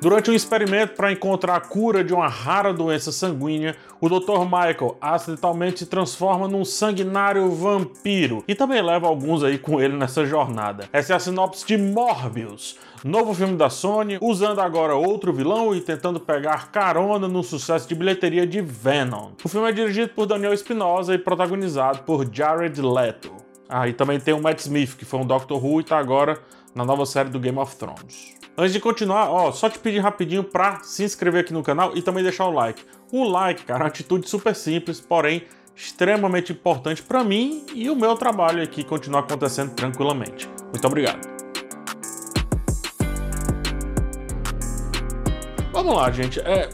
Durante um experimento para encontrar a cura de uma rara doença sanguínea, o Dr. Michael acidentalmente se transforma num sanguinário vampiro e também leva alguns aí com ele nessa jornada. Essa é a sinopse de Morbius, novo filme da Sony, usando agora outro vilão e tentando pegar carona no sucesso de bilheteria de Venom. O filme é dirigido por Daniel Espinosa e protagonizado por Jared Leto. Ah, e também tem o Matt Smith, que foi um Doctor Who e tá agora na nova série do Game of Thrones. Antes de continuar, ó, só te pedir rapidinho para se inscrever aqui no canal e também deixar o like. O like, cara, é uma atitude super simples, porém extremamente importante para mim e o meu trabalho aqui continuar acontecendo tranquilamente. Muito obrigado. Vamos lá, gente. É,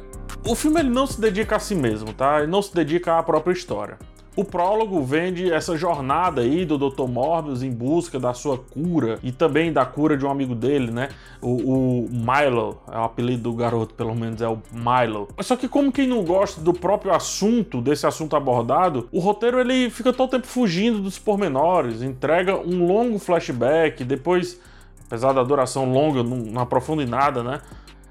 o filme ele não se dedica a si mesmo, tá? Ele não se dedica à própria história. O prólogo vende essa jornada aí do Dr. Morbius em busca da sua cura e também da cura de um amigo dele, né? O, o Milo, é o apelido do garoto, pelo menos é o Milo. Só que como quem não gosta do próprio assunto, desse assunto abordado, o roteiro ele fica todo tempo fugindo dos pormenores, entrega um longo flashback, depois, apesar da duração longa, não, não aprofunda em nada, né?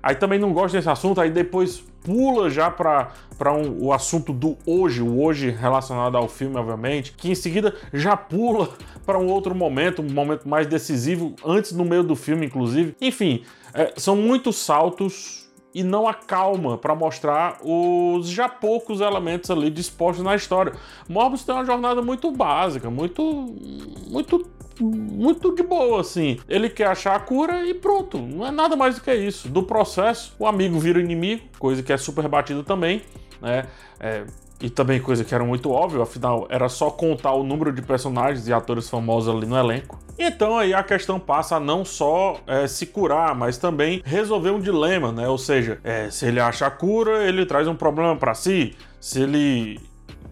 Aí também não gosta desse assunto, aí depois pula já para um, o assunto do hoje, o hoje relacionado ao filme, obviamente, que em seguida já pula para um outro momento, um momento mais decisivo, antes no meio do filme, inclusive. Enfim, é, são muitos saltos e não acalma para mostrar os já poucos elementos ali dispostos na história. Morbius tem uma jornada muito básica, muito muito muito de boa, assim. Ele quer achar a cura e pronto. Não é nada mais do que isso. Do processo, o amigo vira inimigo, coisa que é super batida também, né? É, e também coisa que era muito óbvio, afinal, era só contar o número de personagens e atores famosos ali no elenco. Então aí a questão passa a não só é, se curar, mas também resolver um dilema, né? Ou seja, é, se ele acha a cura, ele traz um problema para si. Se ele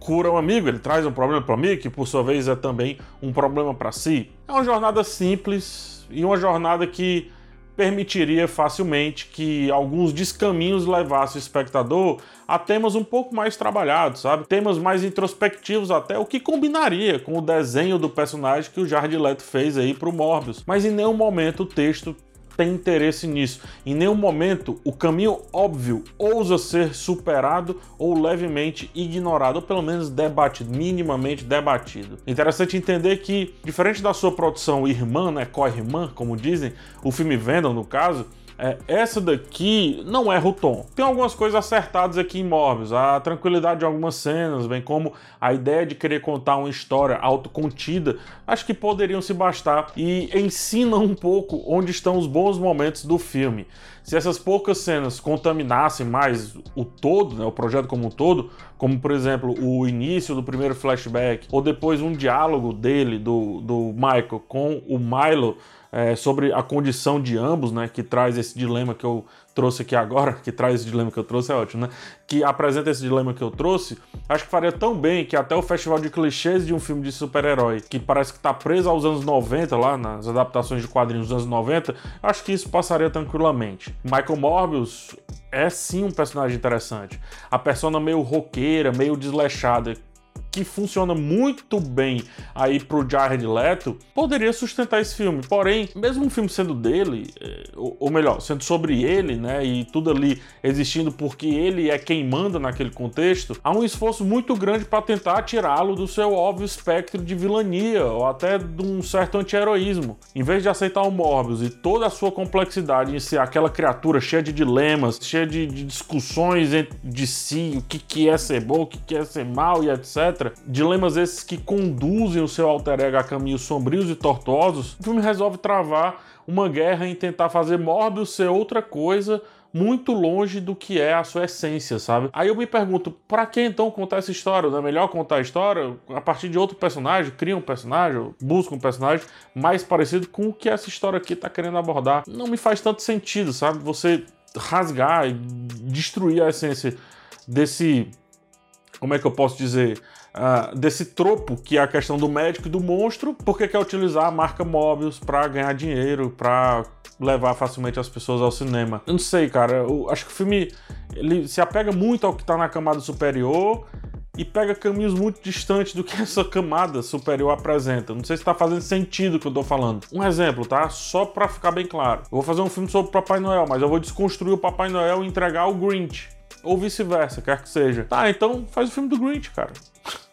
cura um amigo, ele traz um problema para mim, que por sua vez é também um problema para si. É uma jornada simples e uma jornada que permitiria facilmente que alguns descaminhos levassem o espectador a temas um pouco mais trabalhados, sabe? Temas mais introspectivos até, o que combinaria com o desenho do personagem que o Jared Leto fez aí pro Morbius. Mas em nenhum momento o texto tem interesse nisso. Em nenhum momento o caminho óbvio ousa ser superado ou levemente ignorado, ou pelo menos debatido, minimamente debatido. Interessante entender que, diferente da sua produção irmã, né, co-irmã, como dizem, o filme Venom no caso, é, essa daqui não erra o tom. Tem algumas coisas acertadas aqui em Morbius, a tranquilidade de algumas cenas, bem como a ideia de querer contar uma história autocontida, acho que poderiam se bastar e ensinam um pouco onde estão os bons momentos do filme. Se essas poucas cenas contaminassem mais o todo, né, o projeto como um todo, como por exemplo o início do primeiro flashback, ou depois um diálogo dele, do, do Michael, com o Milo é, sobre a condição de ambos, né, que traz esse dilema que eu trouxe aqui agora, que traz esse dilema que eu trouxe, é ótimo, né? Que apresenta esse dilema que eu trouxe, acho que faria tão bem que até o festival de clichês de um filme de super-herói, que parece que tá preso aos anos 90, lá nas adaptações de quadrinhos dos anos 90, acho que isso passaria tranquilamente. Michael Morbius é sim um personagem interessante. A persona meio roqueira, meio desleixada, que funciona muito bem aí pro Jared Leto, poderia sustentar esse filme. Porém, mesmo um filme sendo dele, é, ou melhor, sendo sobre ele, né, e tudo ali existindo porque ele é quem manda naquele contexto, há um esforço muito grande para tentar tirá-lo do seu óbvio espectro de vilania ou até de um certo anti-heroísmo. Em vez de aceitar o Morbius e toda a sua complexidade em ser aquela criatura cheia de dilemas, cheia de, de discussões de si, o que, que é ser bom, o que, que é ser mal e etc Dilemas esses que conduzem o seu alter ego a caminhos sombrios e tortuosos. O filme resolve travar uma guerra em tentar fazer Morbius ser outra coisa muito longe do que é a sua essência, sabe? Aí eu me pergunto, para que então contar essa história? Não é melhor contar a história a partir de outro personagem, cria um personagem, busca um personagem mais parecido com o que essa história aqui tá querendo abordar? Não me faz tanto sentido, sabe? Você rasgar e destruir a essência desse como é que eu posso dizer, uh, desse tropo que é a questão do médico e do monstro, porque quer utilizar a marca Mobius para ganhar dinheiro, para levar facilmente as pessoas ao cinema. Eu não sei, cara, eu acho que o filme ele se apega muito ao que tá na camada superior e pega caminhos muito distantes do que essa camada superior apresenta. Não sei se está fazendo sentido o que eu tô falando. Um exemplo, tá? Só para ficar bem claro. Eu vou fazer um filme sobre o Papai Noel, mas eu vou desconstruir o Papai Noel e entregar o Grinch. Ou vice-versa, quer que seja. Tá, então faz o filme do Grinch, cara.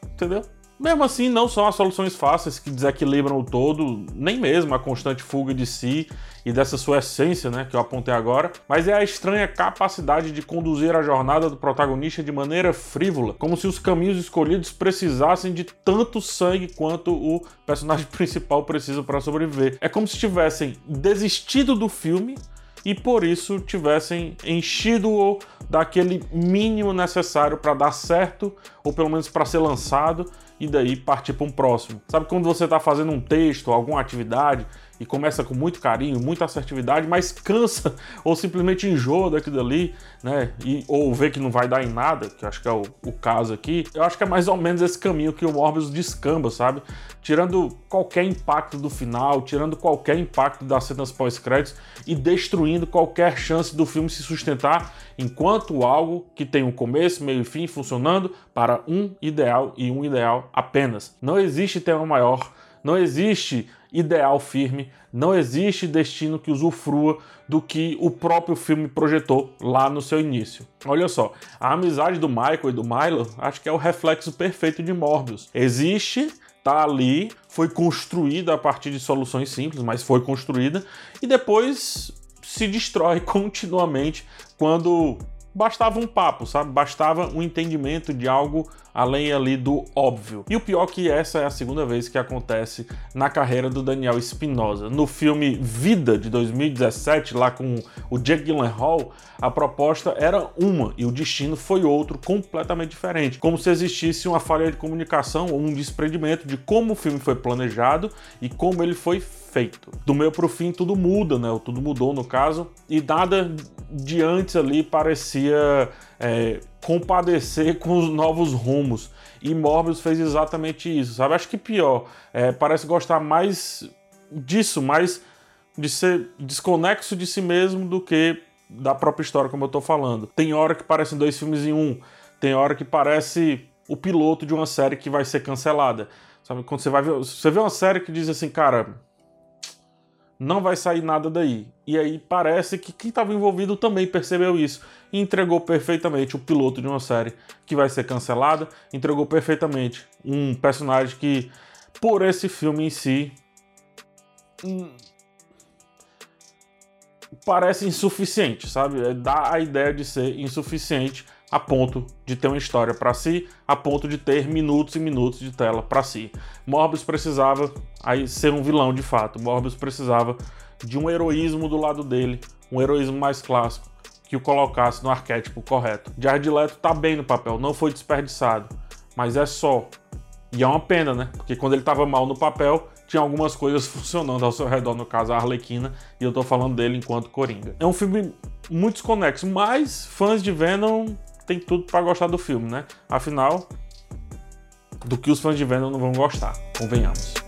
Entendeu? Mesmo assim, não são as soluções fáceis que desequilibram o todo, nem mesmo a constante fuga de si e dessa sua essência, né, que eu apontei agora, mas é a estranha capacidade de conduzir a jornada do protagonista de maneira frívola, como se os caminhos escolhidos precisassem de tanto sangue quanto o personagem principal precisa para sobreviver. É como se tivessem desistido do filme e por isso tivessem enchido-o daquele mínimo necessário para dar certo, ou pelo menos para ser lançado, e daí partir para um próximo. Sabe quando você está fazendo um texto, alguma atividade, e começa com muito carinho, muita assertividade, mas cansa ou simplesmente enjoa daquilo ali, né? E, ou vê que não vai dar em nada, que acho que é o, o caso aqui. Eu acho que é mais ou menos esse caminho que o Morbius descamba, sabe? Tirando qualquer impacto do final, tirando qualquer impacto das cenas pós-créditos e destruindo qualquer chance do filme se sustentar enquanto algo que tem um começo, meio e fim funcionando para um ideal e um ideal apenas. Não existe tema maior, não existe ideal firme, não existe destino que usufrua do que o próprio filme projetou lá no seu início. Olha só, a amizade do Michael e do Milo acho que é o reflexo perfeito de Morbius. Existe, tá ali, foi construída a partir de soluções simples, mas foi construída e depois se destrói continuamente quando bastava um papo, sabe? Bastava um entendimento de algo além ali do óbvio. E o pior é que essa é a segunda vez que acontece na carreira do Daniel Espinosa. No filme Vida de 2017, lá com o Jake Gyllenhaal, a proposta era uma e o destino foi outro, completamente diferente. Como se existisse uma falha de comunicação ou um desprendimento de como o filme foi planejado e como ele foi feito. Do meio pro fim tudo muda, né? Tudo mudou no caso e nada de antes ali parecia é, compadecer com os novos rumos. E Morbius fez exatamente isso, sabe? Acho que pior, é, parece gostar mais disso, mais de ser desconexo de si mesmo do que da própria história, como eu tô falando. Tem hora que parecem dois filmes em um, tem hora que parece o piloto de uma série que vai ser cancelada. Sabe, quando você vai ver, você vê uma série que diz assim, cara, não vai sair nada daí. E aí parece que quem estava envolvido também percebeu isso e entregou perfeitamente o piloto de uma série que vai ser cancelada, entregou perfeitamente um personagem que, por esse filme em si, hum, parece insuficiente, sabe? É, dá a ideia de ser insuficiente a ponto de ter uma história para si, a ponto de ter minutos e minutos de tela para si. Morbius precisava aí ser um vilão de fato. Morbius precisava de um heroísmo do lado dele, um heroísmo mais clássico que o colocasse no arquétipo correto. Jared Leto tá bem no papel, não foi desperdiçado, mas é só. E é uma pena, né? Porque quando ele tava mal no papel, tinha algumas coisas funcionando ao seu redor, no caso a Arlequina, e eu tô falando dele enquanto Coringa. É um filme muito desconexo, mas fãs de Venom tem tudo para gostar do filme, né? Afinal, do que os fãs de Venom não vão gostar, convenhamos.